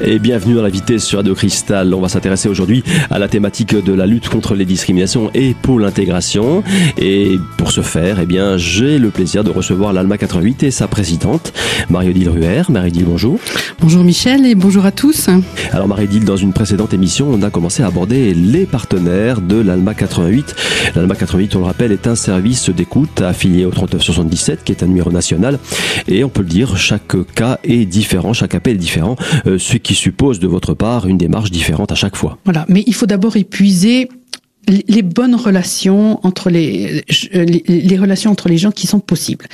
Et bienvenue dans la vitesse sur Radio Cristal. On va s'intéresser aujourd'hui à la thématique de la lutte contre les discriminations et pour l'intégration. Et pour ce faire, eh bien, j'ai le plaisir de recevoir l'Alma 88 et sa présidente, Marie-Odile Ruher. Marie-Odile, bonjour. Bonjour Michel et bonjour à tous. Alors Marie-Odile, dans une précédente émission, on a commencé à aborder les partenaires de l'Alma 88. L'Alma 88, on le rappelle, est un service d'écoute affilié au 3977 qui est un numéro national. Et on peut le dire, chaque cas est différent, chaque appel est différent. Euh, qui suppose de votre part une démarche différente à chaque fois. Voilà, mais il faut d'abord épuiser les bonnes relations entre les, les, relations entre les gens qui sont possibles.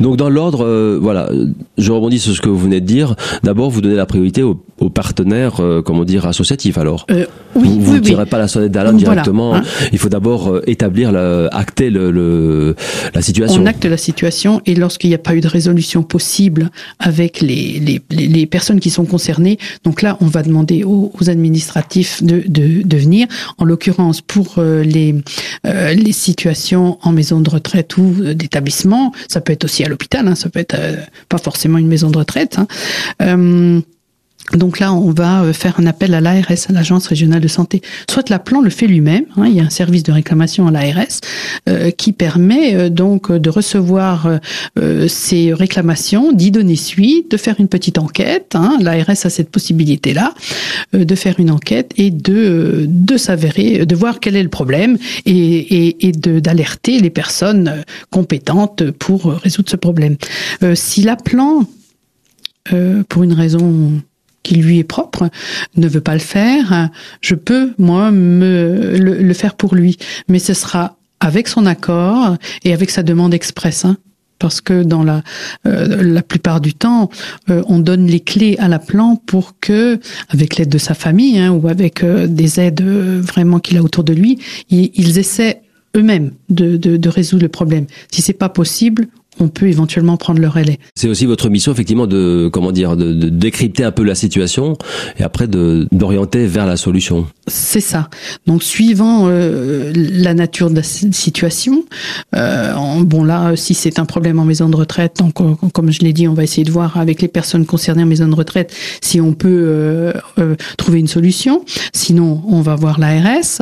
Donc dans l'ordre, euh, voilà, je rebondis sur ce que vous venez de dire. D'abord, vous donnez la priorité aux, partenaires, euh, comment dire, associatifs. Alors, euh, oui, vous ne tirez pas la sonnette d'alarme directement. Hein. Il faut d'abord euh, établir, le, acter le, la situation. On acte la situation et lorsqu'il n'y a pas eu de résolution possible avec les, les, les, personnes qui sont concernées, donc là, on va demander aux, aux administratifs de, de, de venir. En l'occurrence, pour euh, les, euh, situations en maison de retraite ou euh, d'établissement. Ça peut être aussi à l'hôpital, hein, ça peut être pas forcément une maison de retraite. Hein. Donc là, on va euh, faire un appel à l'ARS, à l'Agence régionale de santé. Soit la plan le fait lui-même, hein, il y a un service de réclamation à l'ARS euh, qui permet euh, donc de recevoir ces réclamations, d'y donner suite, de faire une petite enquête. Hein, L'ARS a cette possibilité-là de faire une enquête et de de s'avérer, de voir quel est le problème et, et, et d'alerter les personnes compétentes pour résoudre ce problème. si l'appelant, pour une raison qui lui est propre ne veut pas le faire, je peux moi me le, faire pour lui, mais ce sera avec son accord et avec sa demande expresse. Hein. parce que dans la euh, la plupart du temps, euh, on donne les clés à la plan pour que, avec l'aide de sa famille hein, ou avec euh, des aides vraiment qu'il a autour de lui, ils, ils essaient eux-mêmes de, de, de, résoudre le problème. Si c'est pas possible, on peut éventuellement prendre le relais. C'est aussi votre mission effectivement de comment dire de, décrypter un peu la situation et après de d'orienter vers la solution. C'est ça. Donc suivant euh, la nature de la situation, euh, bon là si c'est un problème en maison de retraite, donc euh, comme je l'ai dit, on va essayer de voir avec les personnes concernées en maison de retraite si on peut trouver une solution. Sinon, on va voir l'ARS.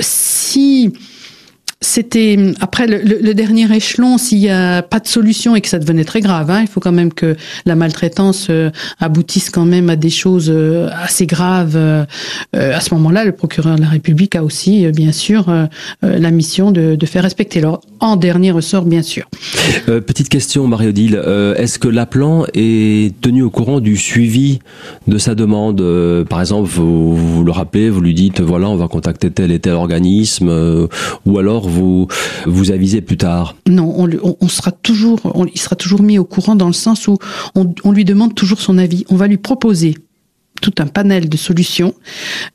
si c'était après le, dernier échelon, s'il n'y a pas de solution et que ça devenait très grave, hein, il faut quand même que la maltraitance euh, aboutisse quand même à des choses euh, assez graves. Euh, à ce moment-là, le procureur de la République a aussi, bien sûr, la mission de, faire respecter l'ordre. En dernier ressort, bien sûr. petite question, Marie-Odile. Est-ce que l'appelant est tenu au courant du suivi de sa demande? Par exemple, vous, vous le rappelez, vous lui dites, voilà, on va contacter tel et tel organisme, ou alors vous vous avisez plus tard Non, on, sera toujours, il sera toujours mis au courant dans le sens où on lui demande toujours son avis. On va lui proposer tout un panel de solutions.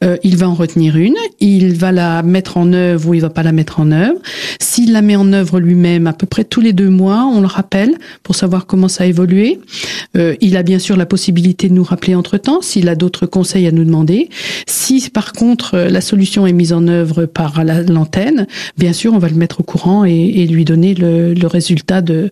Euh, il va en retenir une, il va la mettre en œuvre ou il va pas la mettre en œuvre. S'il la met en œuvre lui-même, à peu près tous les deux mois, on le rappelle pour savoir comment ça a évolué. Euh, il a bien sûr la possibilité de nous rappeler entre-temps s'il a d'autres conseils à nous demander. Si par contre euh, la solution est mise en œuvre par l'antenne, bien sûr on va le mettre au courant et, lui donner le, résultat de,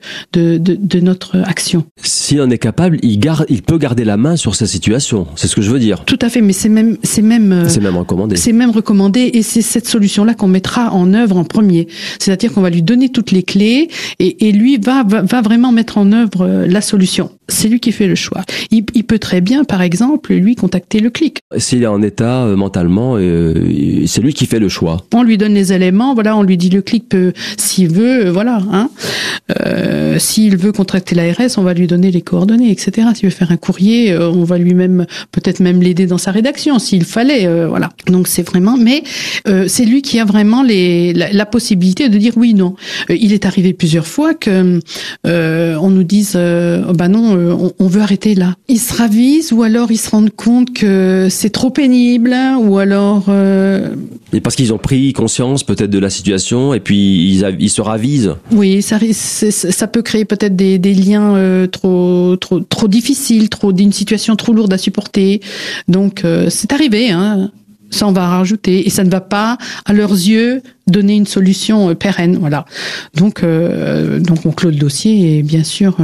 notre action. Si on est capable, il, garde, il peut garder la main sur sa situation. C'est ce que je veux dire. Tout à fait, mais c'est même, c'est même, euh, c'est même recommandé. C'est même recommandé, et c'est cette solution-là qu'on mettra en œuvre en premier. C'est-à-dire qu'on va lui donner toutes les clés, et, et lui va, va, va vraiment mettre en œuvre euh, la solution c'est lui qui fait le choix. Il, peut très bien, par exemple, lui contacter le clic. S'il est en état euh, mentalement, euh, c'est lui qui fait le choix. On lui donne les éléments, voilà, on lui dit le clic peut, s'il veut, euh, voilà. Hein. s'il veut contacter l'ARS, on va lui donner les coordonnées, etc. S'il veut faire un courrier, on va lui même peut-être même l'aider dans sa rédaction s'il fallait, voilà. Donc c'est vraiment, mais c'est lui qui a vraiment les, la, possibilité de dire oui, non. il est arrivé plusieurs fois que on nous dise, oh, bah non euh, on, veut arrêter là. Ils se ravisent ou alors ils se rendent compte que c'est trop pénible ou alors... Euh... Et parce qu'ils ont pris conscience peut-être de la situation et puis ils, ils se ravisent. Oui, ça, ça peut créer peut-être des, des, liens euh, trop, trop, trop difficiles, trop d'une situation trop lourde à supporter. Donc euh, c'est arrivé, hein. Ça, on va rajouter et ça ne va pas, à leurs yeux, donner une solution pérenne. Voilà. Donc, donc on clôt le dossier et bien sûr,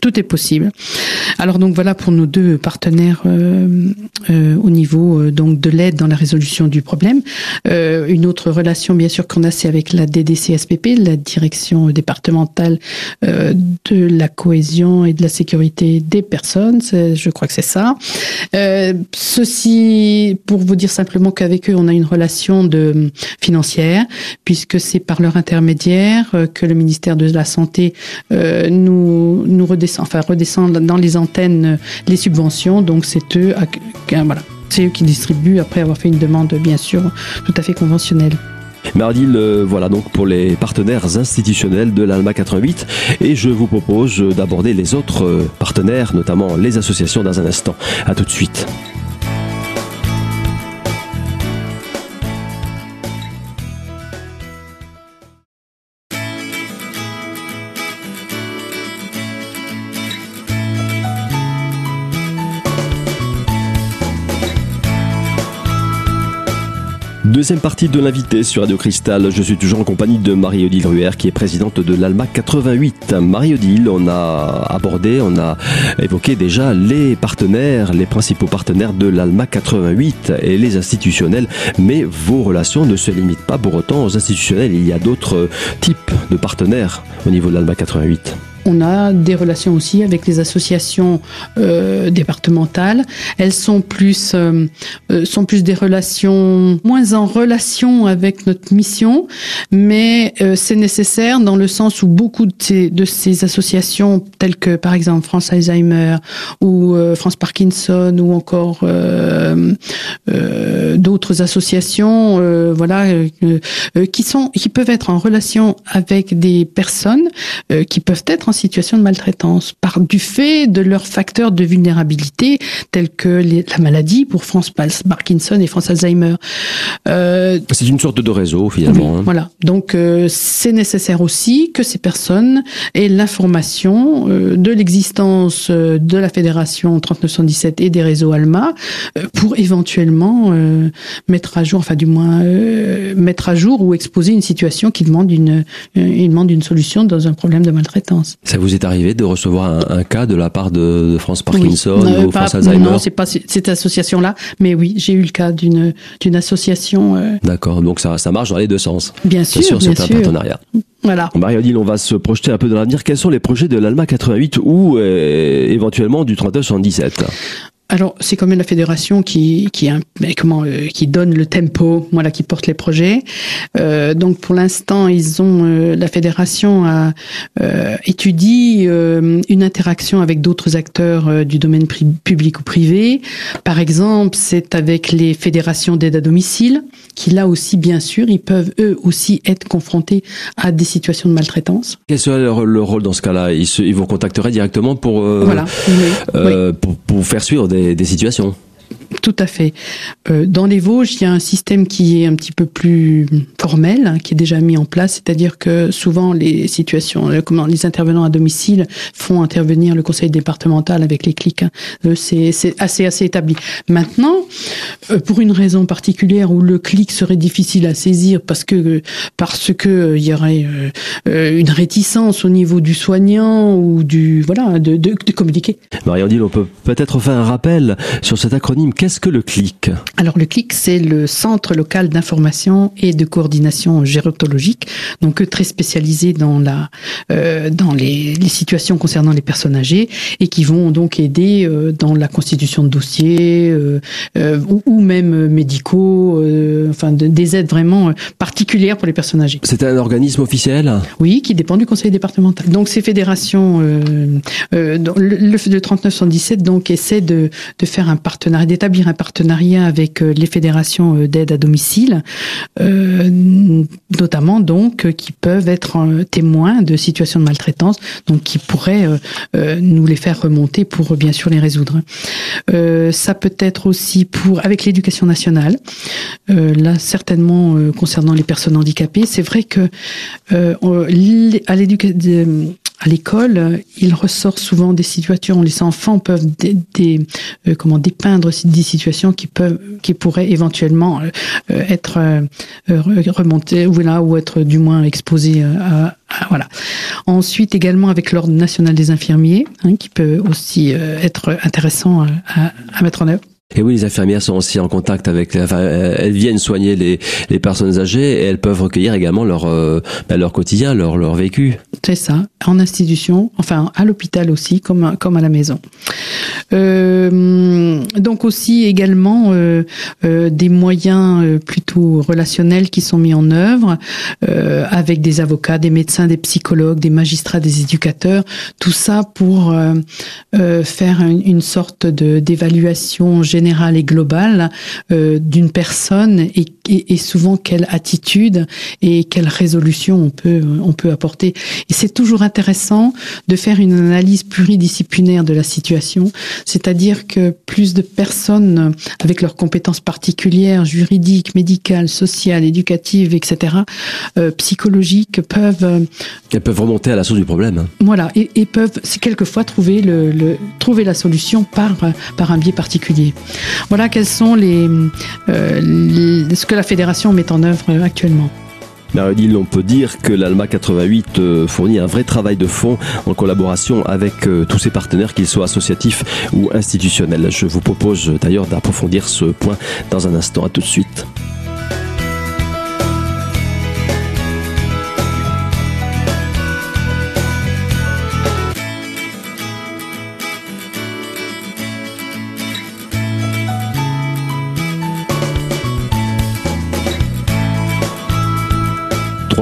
tout est possible. Alors donc voilà pour nos deux partenaires euh, euh, au niveau euh, donc de l'aide dans la résolution du problème. une autre relation bien sûr qu'on a c'est avec la DDCSPP, la direction départementale de la cohésion et de la sécurité des personnes. Je crois que c'est ça. ceci pour vous dire simplement qu'avec eux on a une relation de financière puisque c'est par leur intermédiaire que le ministère de la santé nous nous redescend, enfin redescend dans les antennes les subventions. Donc c'est eux, qui distribuent après avoir fait une demande bien sûr tout à fait conventionnelle. Mardil, voilà donc pour les partenaires institutionnels de l'ALMA 88 et je vous propose d'aborder les autres partenaires, notamment les associations dans un instant. À tout de suite. Deuxième partie de l'invité sur Radio Cristal. Je suis toujours en compagnie de Marie-Odile Ruher, qui est présidente de l'ALMA 88. Marie-Odile, on a abordé, on a évoqué déjà les partenaires, les principaux partenaires de l'ALMA 88 et les institutionnels. Mais vos relations ne se limitent pas pour autant aux institutionnels. Il y a d'autres types de partenaires au niveau de l'ALMA 88 on a des relations aussi avec les associations euh, départementales. Elles sont plus euh, euh, sont plus des relations moins en relation avec notre mission, mais c'est nécessaire dans le sens où beaucoup de ces, associations telles que par exemple France Alzheimer ou France Parkinson ou encore d'autres associations, voilà, qui sont qui peuvent être en relation avec des personnes qui peuvent être en situation de maltraitance par du fait de leurs facteurs de vulnérabilité tels que la maladie pour France Parkinson et France Alzheimer. Euh, c'est une sorte de réseau finalement. Hein. Voilà. Donc euh, c'est nécessaire aussi que ces personnes aient l'information euh, de l'existence de la fédération 3917 et des réseaux Alma pour éventuellement mettre à jour, enfin du moins mettre à jour ou exposer une situation qui demande une, une demande une solution dans un problème de maltraitance. Ça vous est arrivé de recevoir un, cas de la part de, France Parkinson ou France Alzheimer Non, c'est pas cette association-là, mais oui, j'ai eu le cas d'une d'une association. Euh, D'accord, donc ça, ça marche dans les deux sens. Bien sûr, bien sûr. C'est un partenariat. Voilà. Marie-Odile, on va se projeter un peu dans l'avenir. Quels sont les projets de l'ALMA 88 ou euh, éventuellement du 3977 alors, c'est quand même la fédération qui qui comment euh, qui donne le tempo, voilà, qui porte les projets. Euh, donc, pour l'instant, ils ont euh, la fédération a étudie une interaction avec d'autres acteurs du domaine public ou privé. Par exemple, c'est avec les fédérations d'aide à domicile, qui là aussi, bien sûr, ils peuvent eux aussi être confrontés à des situations de maltraitance. Quel serait leur, rôle dans ce cas-là? Ils, ils vous contacteraient directement pour voilà. pour, pour faire suivre des, situations. Tout à fait. Euh, dans les Vosges, il y a un système qui est un petit peu plus formel, hein, qui est déjà mis en place, c'est-à-dire que souvent les situations, euh, les intervenants à domicile font intervenir le conseil départemental avec les clics. Hein. Euh, c'est assez assez établi. Maintenant, pour une raison particulière où le clic serait difficile à saisir parce que parce que il y aurait une réticence au niveau du soignant ou du voilà de, de, de communiquer. On peut peut-être faire un rappel sur cet acronyme. Que le CLIC Alors le CLIC, c'est le Centre local d'information et de coordination gérontologique, donc très spécialisé dans la euh, dans les, les, situations concernant les personnes âgées et qui vont donc aider euh, dans la constitution de dossiers euh, euh ou, ou, même médicaux, euh, enfin de, des aides vraiment particulières pour les personnes âgées. C'est un organisme officiel Oui, qui dépend du conseil départemental. Donc ces fédérations, le, le 3917 donc essaie de, de faire un partenariat, d'établir un partenariat avec euh, les fédérations euh, d'aide à domicile, euh, notamment donc qui peuvent être témoins de situations de maltraitance, donc qui pourraient nous les faire remonter pour bien sûr les résoudre. ça peut être aussi pour avec l'éducation nationale, là certainement concernant les personnes handicapées. C'est vrai que à l'école, il ressort souvent des situations, les enfants peuvent des, euh, comment dépeindre des situations qui peuvent, qui pourraient éventuellement euh, euh, être remontées, voilà, ou être du moins exposé à, voilà. Ensuite, également avec l'Ordre national des infirmiers, hein, qui peut aussi être intéressant à, mettre en œuvre. Et oui, les infirmières sont aussi en contact avec, elles viennent soigner les, les personnes âgées et elles peuvent recueillir également leur, euh, bah, leur quotidien, leur, leur vécu. C'est ça, en institution, enfin à l'hôpital aussi, comme, comme à la maison. Euh, donc aussi également euh, euh des moyens euh, plutôt relationnels qui sont mis en œuvre avec des avocats, des médecins, des psychologues, des magistrats, des éducateurs, tout ça pour faire une, une sorte de d'évaluation générale et globale euh, d'une personne et, et, souvent quelle attitude et quelle résolution on peut on peut apporter. Et c'est toujours intéressant de faire une analyse pluridisciplinaire de la situation, c'est-à-dire que plus de personnes avec leurs compétences particulières, juridiques, médicales, sociales, éducatives, etc., euh, psychologiques, peuvent euh, elles peuvent remonter à la source du problème. Voilà, et, et peuvent quelquefois trouver le, le, trouver la solution par par un biais particulier. Voilà quels sont les, euh, ce que la fédération met en œuvre actuellement. Marie-Odile, on peut dire que l'ALMA 88 euh, fournit un vrai travail de fond en collaboration avec euh, tous ses partenaires, qu'ils soient associatifs ou institutionnels. Je vous propose d'ailleurs d'approfondir ce point dans un instant. À tout de suite.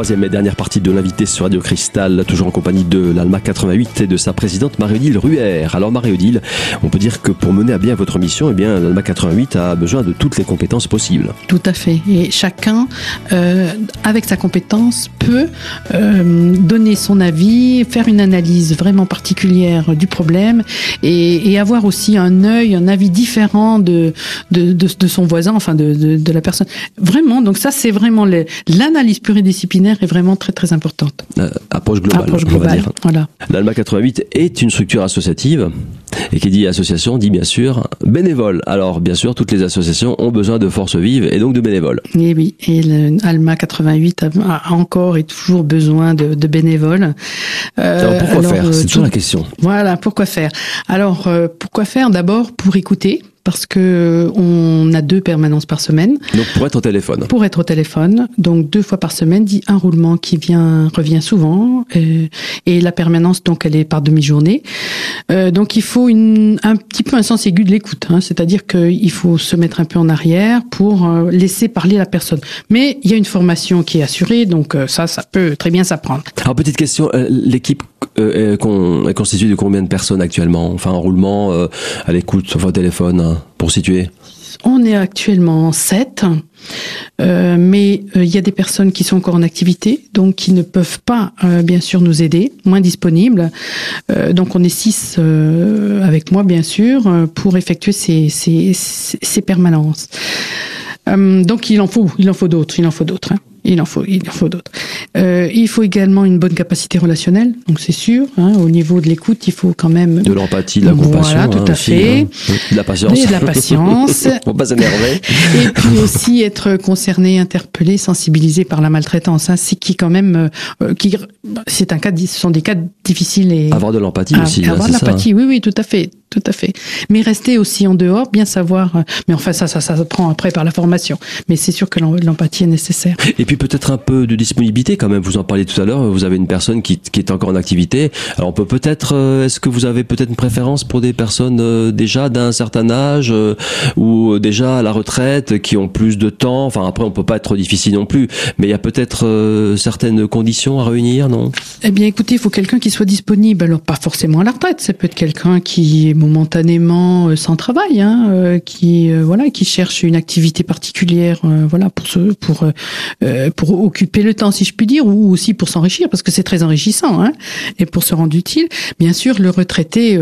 Troisième et dernière partie de l'invité sur Radio Cristal, toujours en compagnie de l'Alma 88 et de sa présidente Marie-Odile Ruher. Alors Marie-Odile, on peut dire que pour mener à bien votre mission, eh bien l'Alma 88 a besoin de toutes les compétences possibles. Tout à fait. Et chacun, euh, avec sa compétence, peut euh, donner son avis, faire une analyse vraiment particulière du problème et, avoir aussi un œil, un avis différent de, de son voisin, enfin de, de, la personne. Vraiment, donc ça c'est vraiment l'analyse pluridisciplinaire est vraiment très très importante. Euh, approche globale. Approche globale. Voilà. L'ALMA 88 est une structure associative et qui dit association dit bien sûr bénévole. Alors bien sûr, toutes les associations ont besoin de forces vives et donc de bénévoles. Et oui, et l'ALMA 88 a encore et toujours besoin de, de bénévoles. Euh, alors pourquoi faire? euh, C'est toujours la question. Voilà, pourquoi faire? Alors pourquoi faire? D'abord pour écouter parce que on a deux permanences par semaine. Donc pour être au téléphone. Pour être au téléphone, donc deux fois par semaine, dit un roulement qui vient revient souvent euh, et la permanence donc elle est par demi-journée. Euh, donc il faut une, un petit peu un sens aigu de l'écoute, hein, c'est-à-dire qu'il faut se mettre un peu en arrière pour euh, laisser parler la personne. Mais il y a une formation qui est assurée, donc euh, ça ça peut très bien s'apprendre. Alors petite question, euh, est, est de combien de personnes actuellement? Enfin en roulement à l'écoute, enfin au téléphone hein pour situer? On est actuellement 7, euh, mais euh, il y a des personnes qui sont encore en activité, donc qui ne peuvent pas, euh, bien sûr, nous aider, moins disponibles. Euh, donc on est 6 avec moi, bien sûr, pour effectuer ces, ces, ces permanences. donc il en faut, il en faut d'autres, il en faut d'autres. Hein. Il en faut, il en faut d'autres. Euh, il faut également une bonne capacité relationnelle, donc c'est sûr. Hein, au niveau de l'écoute, il faut quand même de l'empathie, de la compassion, voilà, tout hein, à fait, hein. de la patience, de la patience. faut pas s'énerver. Et puis aussi être concerné, interpellé, sensibilisé par la maltraitance. Hein, c'est qui quand même, euh, qui, c'est un cas, ce sont des cas difficiles et avoir de l'empathie aussi. Avoir de l'empathie, oui, oui, tout à fait, tout à fait. Mais rester aussi en dehors, bien savoir. Euh, mais enfin, ça, ça, ça se prend après par la formation. Mais c'est sûr que l'empathie est nécessaire. Et puis peut-être un peu de disponibilité quand même. Vous en parliez tout à l'heure. Vous avez une personne qui, est encore en activité. Alors on peut peut-être. Euh, est-ce que vous avez peut-être une préférence pour des personnes euh, déjà d'un certain âge ou déjà à la retraite qui ont plus de temps? Enfin après, on peut pas être trop difficile non plus. Mais il y a peut-être certaines conditions à réunir, non? Eh bien, écoutez, il faut quelqu'un qui soit disponible. Alors pas forcément à la retraite. Ça peut être quelqu'un qui est momentanément euh, sans travail, hein, euh, qui euh, voilà, qui cherche une activité particulière, voilà, pour se, pour pour occuper le temps, si je puis dire, ou aussi pour s'enrichir, parce que c'est très enrichissant, hein, et pour se rendre utile. Bien sûr, le retraité,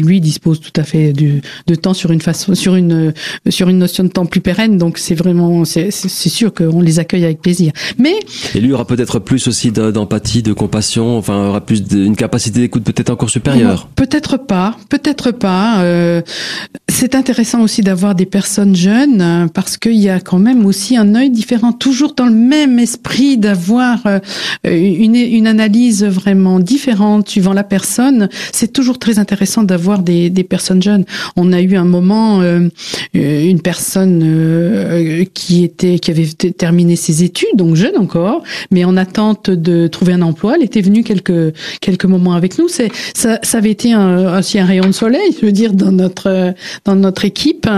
lui, dispose tout à fait de, de temps sur une façon, sur une sur une notion de temps plus pérenne. Donc c'est vraiment, c'est sûr qu'on les accueille avec plaisir. Mais et lui aura peut-être plus aussi d'empathie, de compassion, enfin aura plus une capacité d'écoute peut-être encore supérieure. Peut-être pas, peut-être pas. Euh, c'est intéressant aussi d'avoir des personnes jeunes parce qu'il y a quand même aussi un œil différent, toujours dans le même même esprit d'avoir euh, une, une analyse vraiment différente suivant la personne. C'est toujours très intéressant d'avoir des, des personnes jeunes. On a eu un moment euh, une personne qui était qui avait terminé ses études, donc jeune encore, mais en attente de trouver un emploi. Elle était venue quelques quelques moments avec nous. C'est ça, ça avait été un, aussi un rayon de soleil, je veux dire, dans notre dans notre équipe.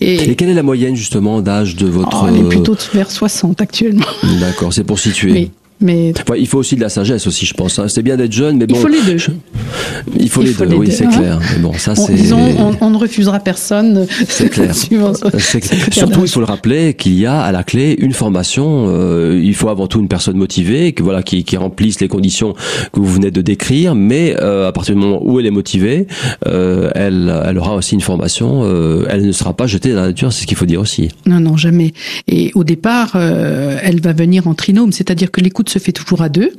Et, quelle est la moyenne justement d'âge de votre oh, On est plutôt vers 60 actuellement. D'accord, c'est pour situer. Mais il faut aussi de la sagesse aussi, je pense. Hein. C'est bien d'être jeune, mais bon. Il faut les deux. Il faut les deux, oui, c'est clair. Mais bon, ça c'est. Disons, on, ne refusera personne. C'est clair. Surtout, il faut le rappeler qu'il y a à la clé une formation. Euh, il faut avant tout une personne motivée, que voilà, qui, qui remplisse les conditions que vous venez de décrire. Mais euh, à partir du moment où elle est motivée, euh, elle, elle aura aussi une formation. Euh, elle ne sera pas jetée dans la nature, c'est ce qu'il faut dire aussi. Non, non, jamais. Et au départ, euh, elle va venir en trinôme, c'est-à-dire que l'écoute se fait toujours à deux.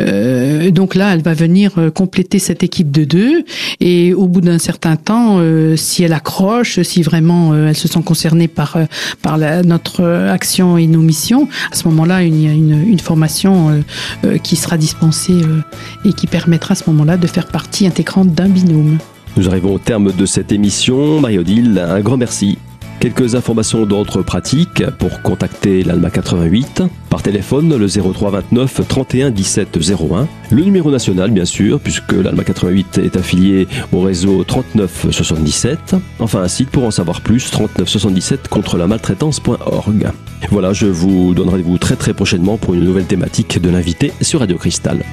Euh, donc là, elle va venir euh, compléter cette équipe de deux. Et au bout d'un certain temps, euh, si elle accroche, si vraiment elles se sont concernées par par notre action et nos missions, à ce moment-là, il y a une, une formation qui sera dispensée et qui permettra à ce moment-là de faire partie intégrante d'un binôme. Nous arrivons au terme de cette émission. Marie-Odile, un grand merci. Quelques informations d'ordre pratique pour contacter l'ALMA 88 par téléphone le 03 29 31 17 01. Le numéro national bien sûr puisque l'ALMA 88 est affilié au réseau 39 77. Enfin un site pour en savoir plus 39 77 contre la maltraitance.org. Voilà, je vous donne rendez-vous très très prochainement pour une nouvelle thématique de l'invité sur Radio Cristal.